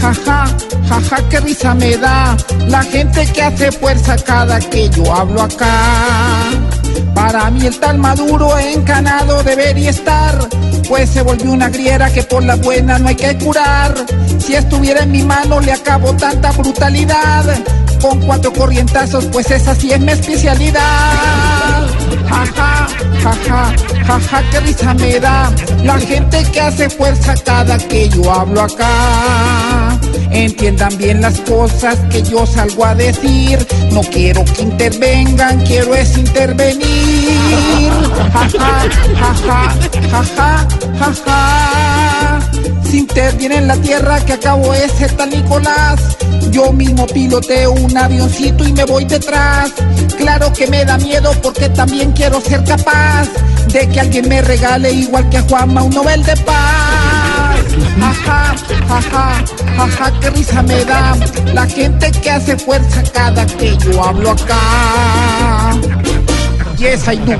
Jaja, jaja, jaja, qué risa me da la gente que hace fuerza cada que yo hablo acá. Para mí el tal Maduro encanado debería estar, pues se volvió una griera que por la buena no hay que curar. Si estuviera en mi mano le acabo tanta brutalidad, con cuatro corrientazos, pues esa sí es mi especialidad. Jaja, jaja, jaja, qué risa me da la gente que hace fuerza cada que yo hablo acá. Entiendan bien las cosas que yo salgo a decir. No quiero que intervengan, quiero es intervenir. Jaja, jaja, jaja, jaja. Si interviene en la tierra que acabo ese tal Nicolás. Yo mismo piloteo un avioncito y me voy detrás. Que me da miedo porque también quiero ser capaz de que alguien me regale igual que a Juanma un Nobel de Paz. Jaja, jaja, jaja, qué risa me da la gente que hace fuerza cada que yo hablo acá. Yes, I do.